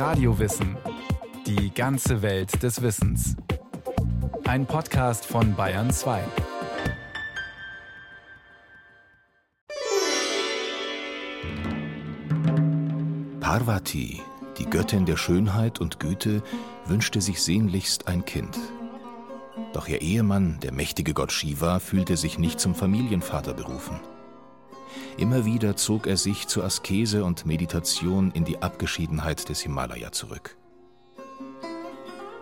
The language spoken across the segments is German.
Radiowissen. Die ganze Welt des Wissens. Ein Podcast von Bayern 2. Parvati, die Göttin der Schönheit und Güte, wünschte sich sehnlichst ein Kind. Doch ihr Ehemann, der mächtige Gott Shiva, fühlte sich nicht zum Familienvater berufen. Immer wieder zog er sich zur Askese und Meditation in die Abgeschiedenheit des Himalaya zurück.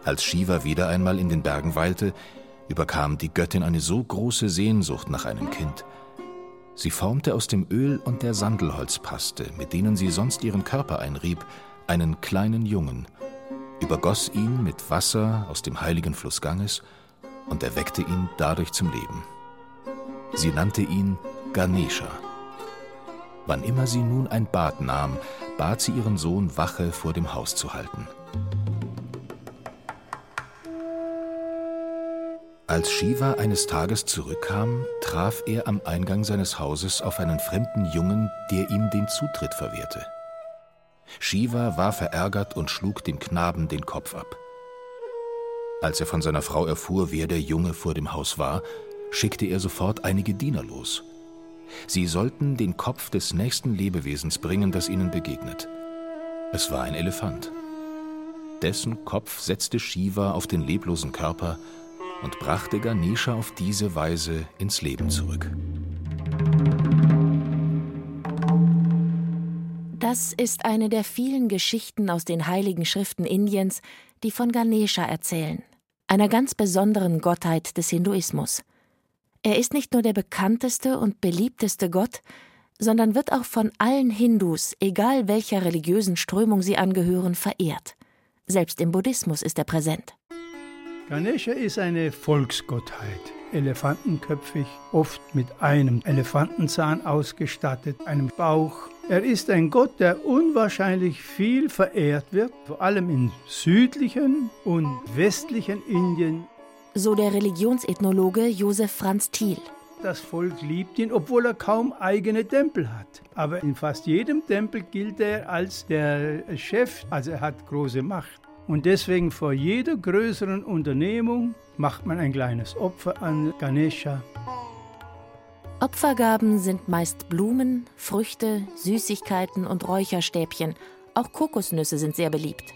Als Shiva wieder einmal in den Bergen weilte, überkam die Göttin eine so große Sehnsucht nach einem Kind. Sie formte aus dem Öl und der Sandelholzpaste, mit denen sie sonst ihren Körper einrieb, einen kleinen Jungen, übergoss ihn mit Wasser aus dem heiligen Fluss Ganges und erweckte ihn dadurch zum Leben. Sie nannte ihn Ganesha. Wann immer sie nun ein Bad nahm, bat sie ihren Sohn, Wache vor dem Haus zu halten. Als Shiva eines Tages zurückkam, traf er am Eingang seines Hauses auf einen fremden Jungen, der ihm den Zutritt verwehrte. Shiva war verärgert und schlug dem Knaben den Kopf ab. Als er von seiner Frau erfuhr, wer der Junge vor dem Haus war, schickte er sofort einige Diener los. Sie sollten den Kopf des nächsten Lebewesens bringen, das ihnen begegnet. Es war ein Elefant. Dessen Kopf setzte Shiva auf den leblosen Körper und brachte Ganesha auf diese Weise ins Leben zurück. Das ist eine der vielen Geschichten aus den heiligen Schriften Indiens, die von Ganesha erzählen, einer ganz besonderen Gottheit des Hinduismus. Er ist nicht nur der bekannteste und beliebteste Gott, sondern wird auch von allen Hindus, egal welcher religiösen Strömung sie angehören, verehrt. Selbst im Buddhismus ist er präsent. Ganesha ist eine Volksgottheit, elefantenköpfig, oft mit einem Elefantenzahn ausgestattet, einem Bauch. Er ist ein Gott, der unwahrscheinlich viel verehrt wird, vor allem im südlichen und westlichen Indien so der Religionsethnologe Josef Franz Thiel. Das Volk liebt ihn, obwohl er kaum eigene Tempel hat. Aber in fast jedem Tempel gilt er als der Chef, also er hat große Macht. Und deswegen vor jeder größeren Unternehmung macht man ein kleines Opfer an Ganesha. Opfergaben sind meist Blumen, Früchte, Süßigkeiten und Räucherstäbchen. Auch Kokosnüsse sind sehr beliebt.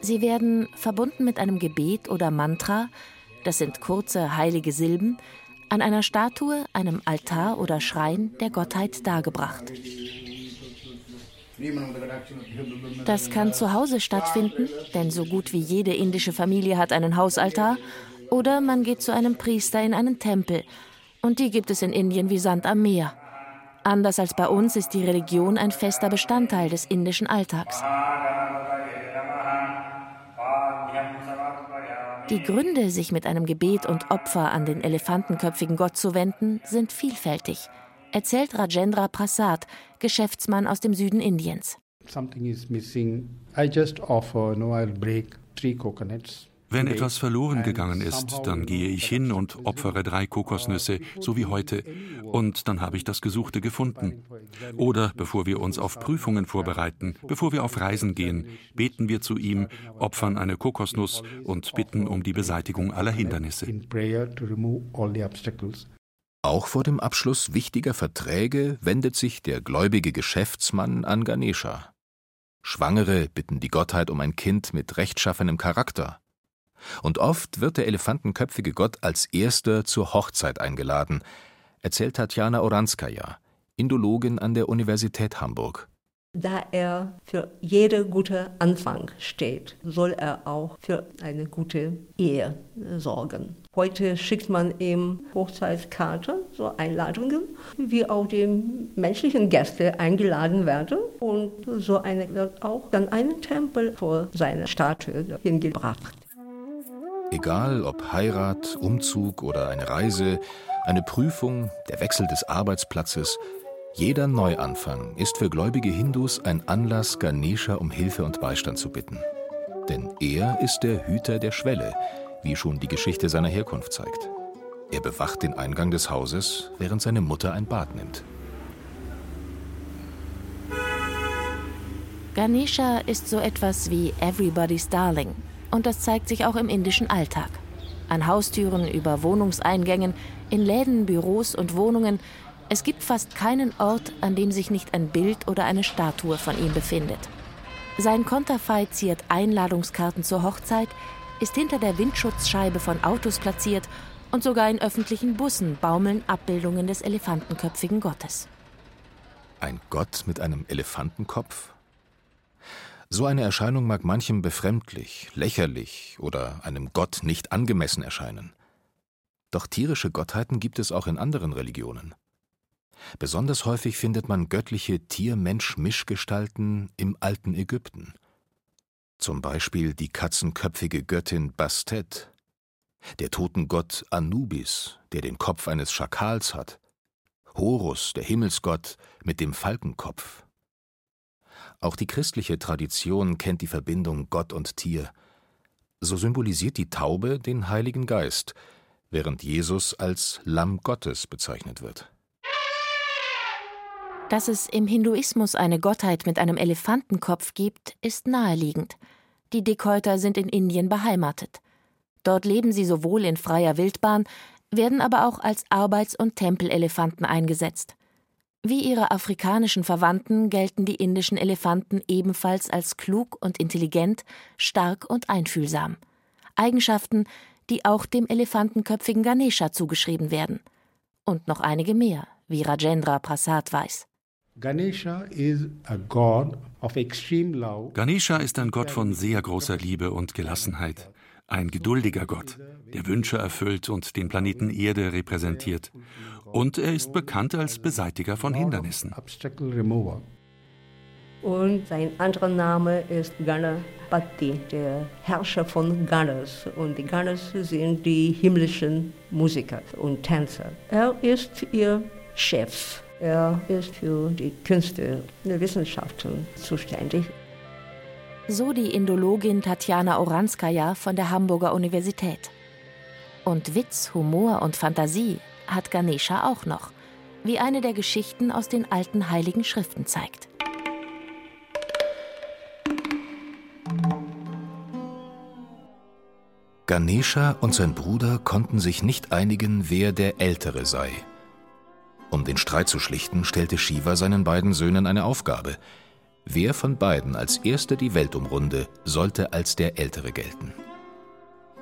Sie werden verbunden mit einem Gebet oder Mantra das sind kurze heilige Silben, an einer Statue, einem Altar oder Schrein der Gottheit dargebracht. Das kann zu Hause stattfinden, denn so gut wie jede indische Familie hat einen Hausaltar, oder man geht zu einem Priester in einen Tempel, und die gibt es in Indien wie Sand am Meer. Anders als bei uns ist die Religion ein fester Bestandteil des indischen Alltags. Die Gründe, sich mit einem Gebet und Opfer an den elefantenköpfigen Gott zu wenden, sind vielfältig, erzählt Rajendra Prasad, Geschäftsmann aus dem Süden Indiens. Something is missing. I just offer, no, I'll break three coconuts. Wenn etwas verloren gegangen ist, dann gehe ich hin und opfere drei Kokosnüsse, so wie heute, und dann habe ich das Gesuchte gefunden. Oder bevor wir uns auf Prüfungen vorbereiten, bevor wir auf Reisen gehen, beten wir zu ihm, opfern eine Kokosnuss und bitten um die Beseitigung aller Hindernisse. Auch vor dem Abschluss wichtiger Verträge wendet sich der gläubige Geschäftsmann an Ganesha. Schwangere bitten die Gottheit um ein Kind mit rechtschaffenem Charakter. Und oft wird der elefantenköpfige Gott als erster zur Hochzeit eingeladen, erzählt Tatjana Oranskaja, Indologin an der Universität Hamburg. Da er für jede gute Anfang steht, soll er auch für eine gute Ehe sorgen. Heute schickt man ihm Hochzeitskarten, so Einladungen, wie auch die menschlichen Gäste eingeladen werden. Und so eine wird auch dann einen Tempel vor seiner Statue hingebracht. Egal ob Heirat, Umzug oder eine Reise, eine Prüfung, der Wechsel des Arbeitsplatzes, jeder Neuanfang ist für gläubige Hindus ein Anlass, Ganesha um Hilfe und Beistand zu bitten. Denn er ist der Hüter der Schwelle, wie schon die Geschichte seiner Herkunft zeigt. Er bewacht den Eingang des Hauses, während seine Mutter ein Bad nimmt. Ganesha ist so etwas wie Everybody's Darling. Und das zeigt sich auch im indischen Alltag. An Haustüren, über Wohnungseingängen, in Läden, Büros und Wohnungen. Es gibt fast keinen Ort, an dem sich nicht ein Bild oder eine Statue von ihm befindet. Sein Konterfei ziert Einladungskarten zur Hochzeit, ist hinter der Windschutzscheibe von Autos platziert und sogar in öffentlichen Bussen baumeln Abbildungen des elefantenköpfigen Gottes. Ein Gott mit einem Elefantenkopf? So eine Erscheinung mag manchem befremdlich, lächerlich oder einem Gott nicht angemessen erscheinen. Doch tierische Gottheiten gibt es auch in anderen Religionen. Besonders häufig findet man göttliche Tier-Mensch-Mischgestalten im alten Ägypten. Zum Beispiel die katzenköpfige Göttin Bastet, der Totengott Anubis, der den Kopf eines Schakals hat, Horus, der Himmelsgott mit dem Falkenkopf. Auch die christliche Tradition kennt die Verbindung Gott und Tier. So symbolisiert die Taube den Heiligen Geist, während Jesus als Lamm Gottes bezeichnet wird. Dass es im Hinduismus eine Gottheit mit einem Elefantenkopf gibt, ist naheliegend. Die Dickhäuter sind in Indien beheimatet. Dort leben sie sowohl in freier Wildbahn, werden aber auch als Arbeits- und Tempelelefanten eingesetzt. Wie ihre afrikanischen Verwandten gelten die indischen Elefanten ebenfalls als klug und intelligent, stark und einfühlsam. Eigenschaften, die auch dem elefantenköpfigen Ganesha zugeschrieben werden. Und noch einige mehr, wie Rajendra Prasad weiß. Ganesha ist ein Gott von sehr großer Liebe und Gelassenheit ein geduldiger Gott, der Wünsche erfüllt und den Planeten Erde repräsentiert. Und er ist bekannt als Beseitiger von Hindernissen. Und sein anderer Name ist Ganapati, der Herrscher von Ganas. Und die Ganas sind die himmlischen Musiker und Tänzer. Er ist ihr Chef. Er ist für die Künste und Wissenschaften zuständig so die Indologin Tatjana Oranskaja von der Hamburger Universität. Und Witz, Humor und Fantasie hat Ganesha auch noch, wie eine der Geschichten aus den alten heiligen Schriften zeigt. Ganesha und sein Bruder konnten sich nicht einigen, wer der Ältere sei. Um den Streit zu schlichten, stellte Shiva seinen beiden Söhnen eine Aufgabe – Wer von beiden als erster die Welt umrunde, sollte als der Ältere gelten.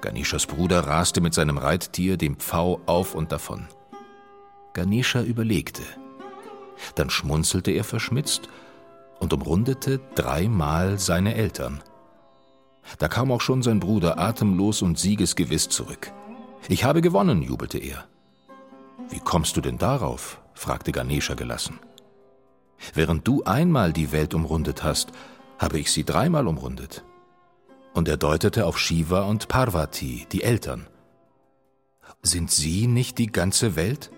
Ganeshas Bruder raste mit seinem Reittier, dem Pfau, auf und davon. Ganesha überlegte. Dann schmunzelte er verschmitzt und umrundete dreimal seine Eltern. Da kam auch schon sein Bruder atemlos und siegesgewiss zurück. Ich habe gewonnen, jubelte er. Wie kommst du denn darauf? fragte Ganesha gelassen. Während du einmal die Welt umrundet hast, habe ich sie dreimal umrundet. Und er deutete auf Shiva und Parvati, die Eltern. Sind sie nicht die ganze Welt?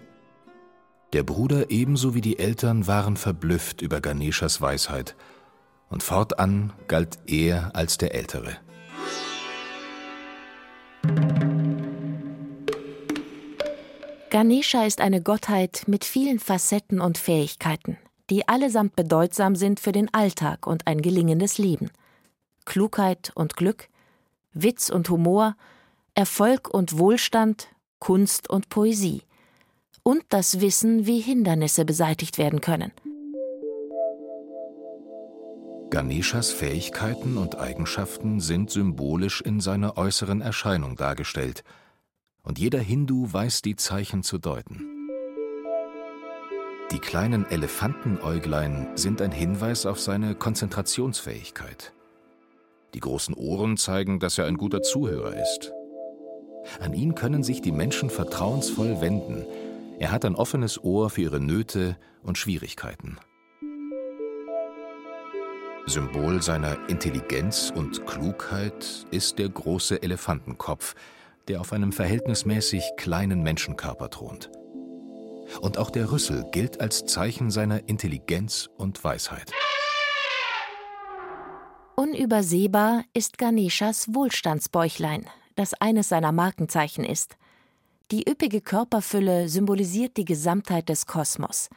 Der Bruder ebenso wie die Eltern waren verblüfft über Ganeshas Weisheit, und fortan galt er als der Ältere. Ganesha ist eine Gottheit mit vielen Facetten und Fähigkeiten die allesamt bedeutsam sind für den Alltag und ein gelingendes Leben. Klugheit und Glück, Witz und Humor, Erfolg und Wohlstand, Kunst und Poesie. Und das Wissen, wie Hindernisse beseitigt werden können. Ganeshas Fähigkeiten und Eigenschaften sind symbolisch in seiner äußeren Erscheinung dargestellt, und jeder Hindu weiß die Zeichen zu deuten. Die kleinen Elefantenäuglein sind ein Hinweis auf seine Konzentrationsfähigkeit. Die großen Ohren zeigen, dass er ein guter Zuhörer ist. An ihn können sich die Menschen vertrauensvoll wenden. Er hat ein offenes Ohr für ihre Nöte und Schwierigkeiten. Symbol seiner Intelligenz und Klugheit ist der große Elefantenkopf, der auf einem verhältnismäßig kleinen Menschenkörper thront. Und auch der Rüssel gilt als Zeichen seiner Intelligenz und Weisheit. Unübersehbar ist Ganeshas Wohlstandsbäuchlein, das eines seiner Markenzeichen ist. Die üppige Körperfülle symbolisiert die Gesamtheit des Kosmos,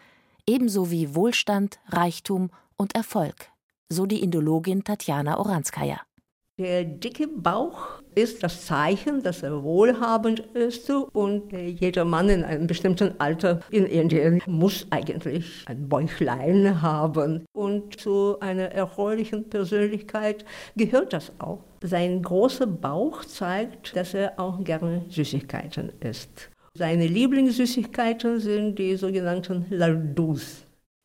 ebenso wie Wohlstand, Reichtum und Erfolg, so die Indologin Tatjana Oranskaya. Der dicke Bauch ist das Zeichen, dass er wohlhabend ist und jeder Mann in einem bestimmten Alter in Indien muss eigentlich ein Bäuchlein haben. Und zu einer erfreulichen Persönlichkeit gehört das auch. Sein großer Bauch zeigt, dass er auch gerne Süßigkeiten isst. Seine Lieblingssüßigkeiten sind die sogenannten Lardus.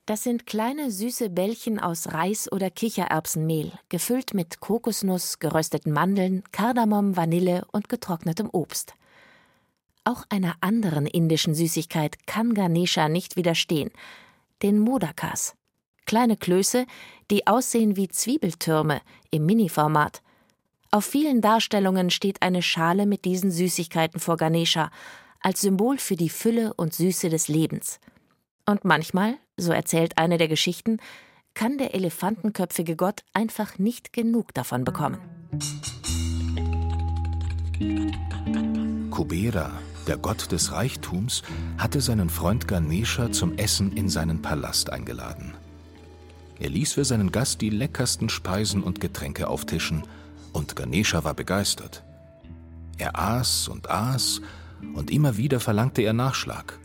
Das sind kleine süße Bällchen aus Reis oder Kichererbsenmehl, gefüllt mit Kokosnuss, gerösteten Mandeln, Kardamom, Vanille und getrocknetem Obst. Auch einer anderen indischen Süßigkeit kann Ganesha nicht widerstehen, den Modakas. Kleine Klöße, die aussehen wie Zwiebeltürme im Mini-Format. Auf vielen Darstellungen steht eine Schale mit diesen Süßigkeiten vor Ganesha, als Symbol für die Fülle und Süße des Lebens. Und manchmal, so erzählt eine der Geschichten, kann der elefantenköpfige Gott einfach nicht genug davon bekommen. Kubera, der Gott des Reichtums, hatte seinen Freund Ganesha zum Essen in seinen Palast eingeladen. Er ließ für seinen Gast die leckersten Speisen und Getränke auftischen, und Ganesha war begeistert. Er aß und aß, und immer wieder verlangte er Nachschlag.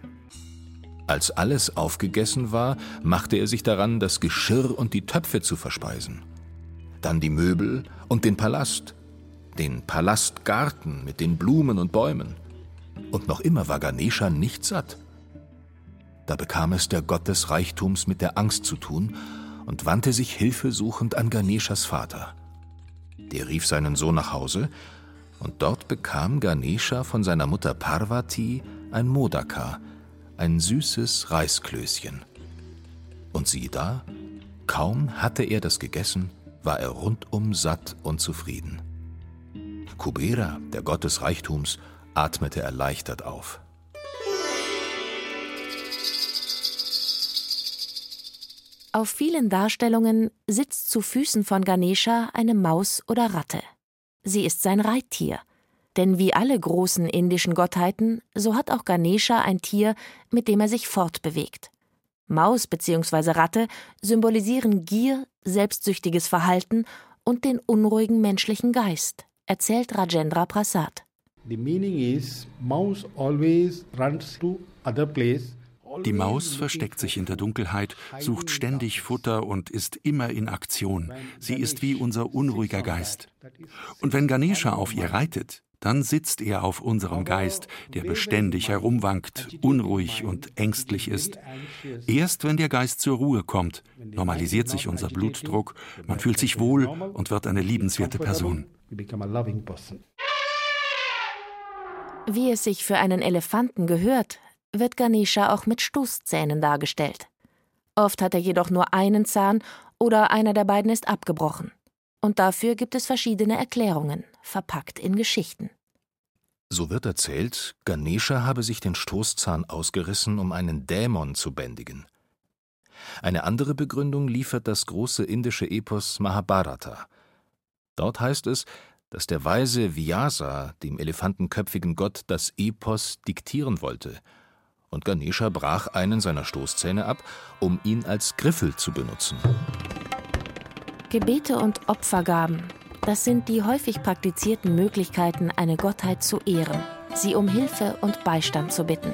Als alles aufgegessen war, machte er sich daran, das Geschirr und die Töpfe zu verspeisen. Dann die Möbel und den Palast, den Palastgarten mit den Blumen und Bäumen. Und noch immer war Ganesha nicht satt. Da bekam es der Gott des Reichtums mit der Angst zu tun und wandte sich hilfesuchend an Ganeshas Vater. Der rief seinen Sohn nach Hause, und dort bekam Ganesha von seiner Mutter Parvati ein Modaka, ein süßes Reisklößchen. Und sieh da, kaum hatte er das gegessen, war er rundum satt und zufrieden. Kubera, der Gott des Reichtums, atmete erleichtert auf. Auf vielen Darstellungen sitzt zu Füßen von Ganesha eine Maus oder Ratte. Sie ist sein Reittier – denn wie alle großen indischen Gottheiten, so hat auch Ganesha ein Tier, mit dem er sich fortbewegt. Maus bzw. Ratte symbolisieren Gier, selbstsüchtiges Verhalten und den unruhigen menschlichen Geist, erzählt Rajendra Prasad. The meaning is mouse always runs to other place die Maus versteckt sich in der Dunkelheit, sucht ständig Futter und ist immer in Aktion. Sie ist wie unser unruhiger Geist. Und wenn Ganesha auf ihr reitet, dann sitzt er auf unserem Geist, der beständig herumwankt, unruhig und ängstlich ist. Erst wenn der Geist zur Ruhe kommt, normalisiert sich unser Blutdruck, man fühlt sich wohl und wird eine liebenswerte Person. Wie es sich für einen Elefanten gehört, wird Ganesha auch mit Stoßzähnen dargestellt. Oft hat er jedoch nur einen Zahn oder einer der beiden ist abgebrochen. Und dafür gibt es verschiedene Erklärungen, verpackt in Geschichten. So wird erzählt, Ganesha habe sich den Stoßzahn ausgerissen, um einen Dämon zu bändigen. Eine andere Begründung liefert das große indische Epos Mahabharata. Dort heißt es, dass der weise Vyasa dem elefantenköpfigen Gott das Epos diktieren wollte, und Ganesha brach einen seiner Stoßzähne ab, um ihn als Griffel zu benutzen. Gebete und Opfergaben, das sind die häufig praktizierten Möglichkeiten, eine Gottheit zu ehren, sie um Hilfe und Beistand zu bitten.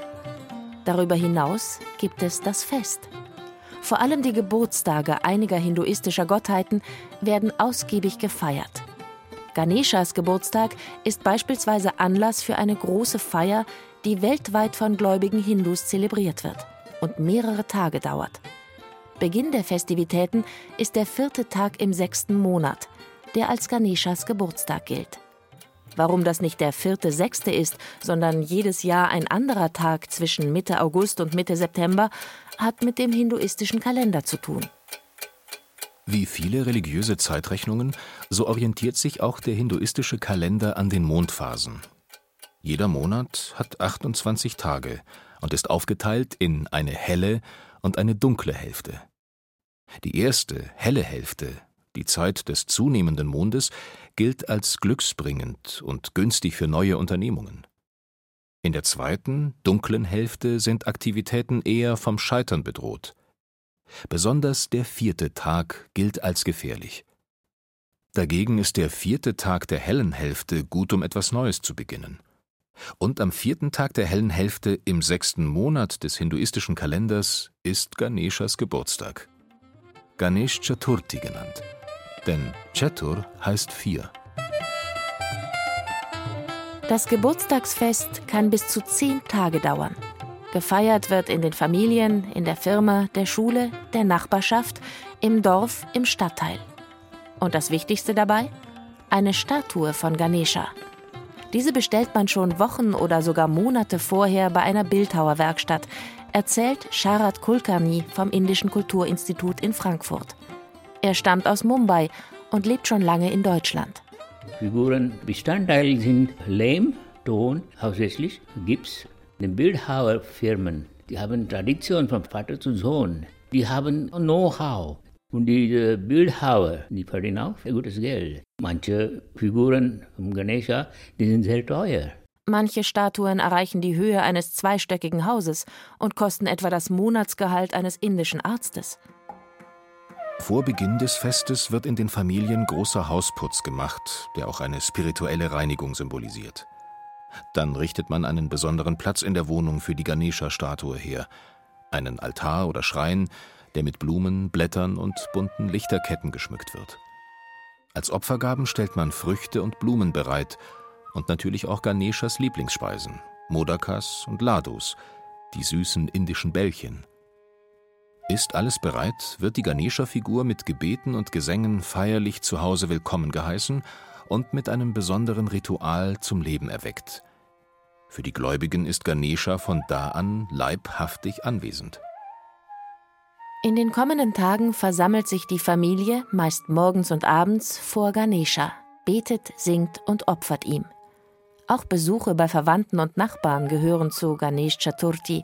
Darüber hinaus gibt es das Fest. Vor allem die Geburtstage einiger hinduistischer Gottheiten werden ausgiebig gefeiert. Ganeshas Geburtstag ist beispielsweise Anlass für eine große Feier, die weltweit von gläubigen Hindus zelebriert wird und mehrere Tage dauert. Beginn der Festivitäten ist der vierte Tag im sechsten Monat, der als Ganeshas Geburtstag gilt. Warum das nicht der vierte Sechste ist, sondern jedes Jahr ein anderer Tag zwischen Mitte August und Mitte September, hat mit dem hinduistischen Kalender zu tun. Wie viele religiöse Zeitrechnungen, so orientiert sich auch der hinduistische Kalender an den Mondphasen. Jeder Monat hat 28 Tage und ist aufgeteilt in eine helle und eine dunkle Hälfte. Die erste, helle Hälfte, die Zeit des zunehmenden Mondes, gilt als glücksbringend und günstig für neue Unternehmungen. In der zweiten, dunklen Hälfte sind Aktivitäten eher vom Scheitern bedroht. Besonders der vierte Tag gilt als gefährlich. Dagegen ist der vierte Tag der hellen Hälfte gut, um etwas Neues zu beginnen. Und am vierten Tag der hellen Hälfte im sechsten Monat des hinduistischen Kalenders ist Ganeshas Geburtstag. Ganesh Chaturthi genannt. Denn Chatur heißt vier. Das Geburtstagsfest kann bis zu zehn Tage dauern. Gefeiert wird in den Familien, in der Firma, der Schule, der Nachbarschaft, im Dorf, im Stadtteil. Und das Wichtigste dabei? Eine Statue von Ganesha. Diese bestellt man schon Wochen oder sogar Monate vorher bei einer Bildhauerwerkstatt, erzählt Sharad Kulkarni vom Indischen Kulturinstitut in Frankfurt. Er stammt aus Mumbai und lebt schon lange in Deutschland. Figurenbestandteile sind Lehm, Ton, hauptsächlich Gips. Die Bildhauerfirmen, die haben Tradition von Vater zu Sohn. Die haben Know-how. Und die äh, Bildhauer, die verdienen auch gutes Geld. Manche Figuren vom Ganesha, die sind sehr teuer. Manche Statuen erreichen die Höhe eines zweistöckigen Hauses und kosten etwa das Monatsgehalt eines indischen Arztes. Vor Beginn des Festes wird in den Familien großer Hausputz gemacht, der auch eine spirituelle Reinigung symbolisiert. Dann richtet man einen besonderen Platz in der Wohnung für die Ganesha-Statue her, einen Altar oder Schrein, der mit Blumen, Blättern und bunten Lichterketten geschmückt wird. Als Opfergaben stellt man Früchte und Blumen bereit und natürlich auch Ganeshas Lieblingsspeisen, Modakas und Ladus, die süßen indischen Bällchen. Ist alles bereit, wird die Ganesha-Figur mit Gebeten und Gesängen feierlich zu Hause willkommen geheißen und mit einem besonderen Ritual zum Leben erweckt. Für die Gläubigen ist Ganesha von da an leibhaftig anwesend. In den kommenden Tagen versammelt sich die Familie, meist morgens und abends, vor Ganesha, betet, singt und opfert ihm. Auch Besuche bei Verwandten und Nachbarn gehören zu Ganesh Chaturthi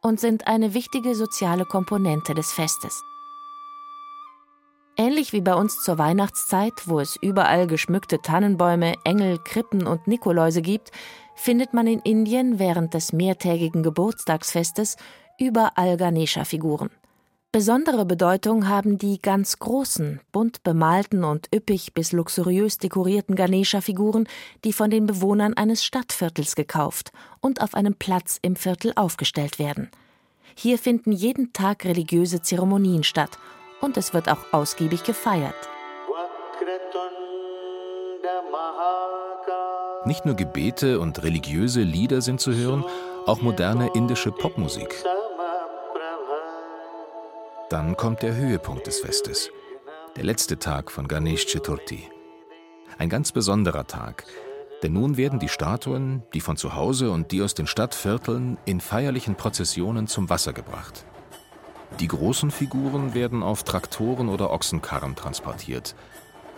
und sind eine wichtige soziale Komponente des Festes. Ähnlich wie bei uns zur Weihnachtszeit, wo es überall geschmückte Tannenbäume, Engel, Krippen und Nikoläuse gibt, findet man in Indien während des mehrtägigen Geburtstagsfestes überall Ganesha-Figuren. Besondere Bedeutung haben die ganz großen, bunt bemalten und üppig bis luxuriös dekorierten Ganesha-Figuren, die von den Bewohnern eines Stadtviertels gekauft und auf einem Platz im Viertel aufgestellt werden. Hier finden jeden Tag religiöse Zeremonien statt und es wird auch ausgiebig gefeiert. Nicht nur Gebete und religiöse Lieder sind zu hören, auch moderne indische Popmusik. Dann kommt der Höhepunkt des Festes, der letzte Tag von Ganesh Chaturthi. Ein ganz besonderer Tag, denn nun werden die Statuen, die von zu Hause und die aus den Stadtvierteln, in feierlichen Prozessionen zum Wasser gebracht. Die großen Figuren werden auf Traktoren oder Ochsenkarren transportiert,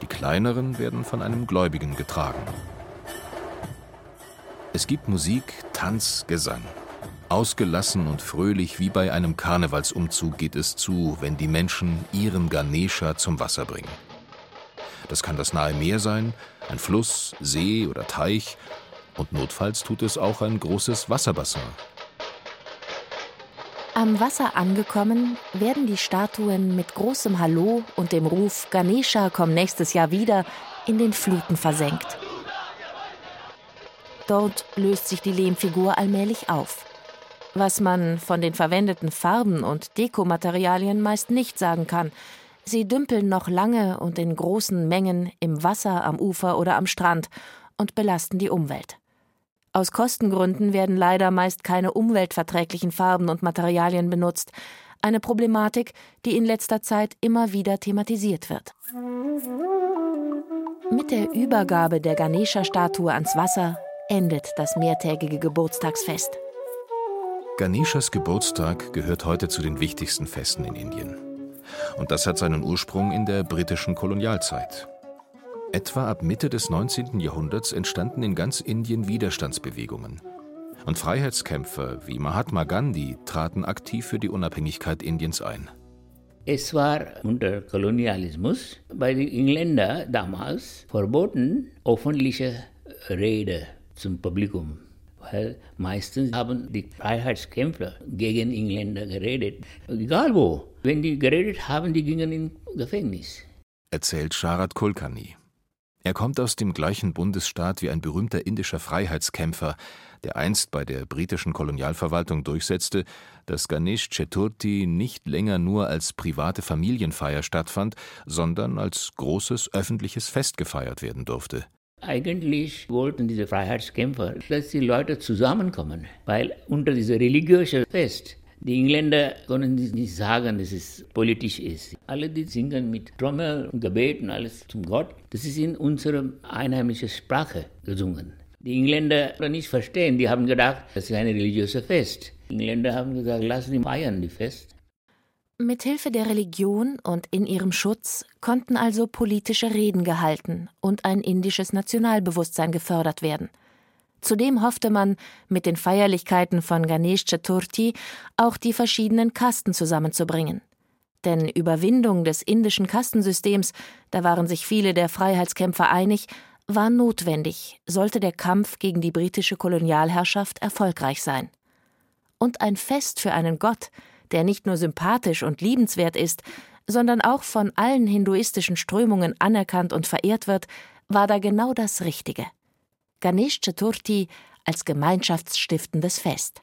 die kleineren werden von einem Gläubigen getragen. Es gibt Musik, Tanz, Gesang. Ausgelassen und fröhlich wie bei einem Karnevalsumzug geht es zu, wenn die Menschen ihren Ganesha zum Wasser bringen. Das kann das nahe Meer sein, ein Fluss, See oder Teich und notfalls tut es auch ein großes Wasserbassin. Am Wasser angekommen, werden die Statuen mit großem Hallo und dem Ruf Ganesha komm nächstes Jahr wieder in den Fluten versenkt. Dort löst sich die Lehmfigur allmählich auf was man von den verwendeten Farben und Dekomaterialien meist nicht sagen kann. Sie dümpeln noch lange und in großen Mengen im Wasser, am Ufer oder am Strand und belasten die Umwelt. Aus Kostengründen werden leider meist keine umweltverträglichen Farben und Materialien benutzt, eine Problematik, die in letzter Zeit immer wieder thematisiert wird. Mit der Übergabe der Ganesha-Statue ans Wasser endet das mehrtägige Geburtstagsfest. Ganeshas Geburtstag gehört heute zu den wichtigsten Festen in Indien. Und das hat seinen Ursprung in der britischen Kolonialzeit. Etwa ab Mitte des 19. Jahrhunderts entstanden in ganz Indien Widerstandsbewegungen. Und Freiheitskämpfer wie Mahatma Gandhi traten aktiv für die Unabhängigkeit Indiens ein. Es war unter Kolonialismus bei den Engländern damals verboten, öffentliche Rede zum Publikum weil meistens haben die Freiheitskämpfer gegen Engländer geredet. Egal wo. Wenn die geredet haben, die gingen ins Gefängnis. Erzählt Sharat Kulkarni. Er kommt aus dem gleichen Bundesstaat wie ein berühmter indischer Freiheitskämpfer, der einst bei der britischen Kolonialverwaltung durchsetzte, dass Ganesh Chaturthi nicht länger nur als private Familienfeier stattfand, sondern als großes öffentliches Fest gefeiert werden durfte. Eigentlich wollten diese Freiheitskämpfer, dass die Leute zusammenkommen, weil unter diesem religiösen Fest die Engländer können nicht sagen, dass es politisch ist. Alle, die singen mit Trommel und Gebeten, alles zum Gott, das ist in unserer einheimischen Sprache gesungen. Die Engländer nicht verstehen, die haben gedacht, das ist ein religiöses Fest. Die Engländer haben gesagt, lassen Sie feiern die Fest. Mithilfe der Religion und in ihrem Schutz konnten also politische Reden gehalten und ein indisches Nationalbewusstsein gefördert werden. Zudem hoffte man, mit den Feierlichkeiten von Ganesh Chaturthi auch die verschiedenen Kasten zusammenzubringen. Denn Überwindung des indischen Kastensystems, da waren sich viele der Freiheitskämpfer einig, war notwendig, sollte der Kampf gegen die britische Kolonialherrschaft erfolgreich sein. Und ein Fest für einen Gott, der nicht nur sympathisch und liebenswert ist, sondern auch von allen hinduistischen Strömungen anerkannt und verehrt wird, war da genau das Richtige. Ganesh Chaturthi als gemeinschaftsstiftendes Fest.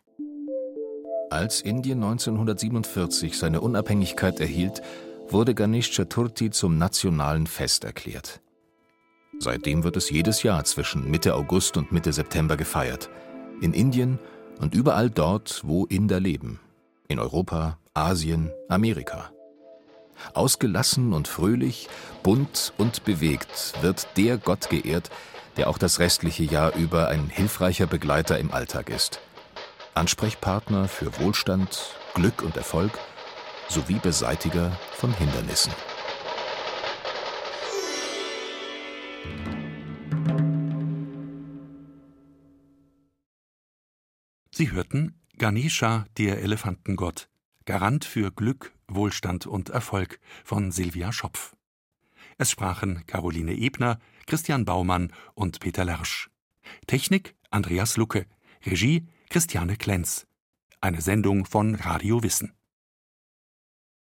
Als Indien 1947 seine Unabhängigkeit erhielt, wurde Ganesh Chaturthi zum nationalen Fest erklärt. Seitdem wird es jedes Jahr zwischen Mitte August und Mitte September gefeiert. In Indien und überall dort, wo Inder leben. In Europa, Asien, Amerika. Ausgelassen und fröhlich, bunt und bewegt wird der Gott geehrt, der auch das restliche Jahr über ein hilfreicher Begleiter im Alltag ist. Ansprechpartner für Wohlstand, Glück und Erfolg sowie Beseitiger von Hindernissen. Sie hörten Ganesha, der Elefantengott, Garant für Glück, Wohlstand und Erfolg von Silvia Schopf. Es sprachen Caroline Ebner, Christian Baumann und Peter Lersch. Technik Andreas Lucke, Regie Christiane Klenz. Eine Sendung von Radio Wissen.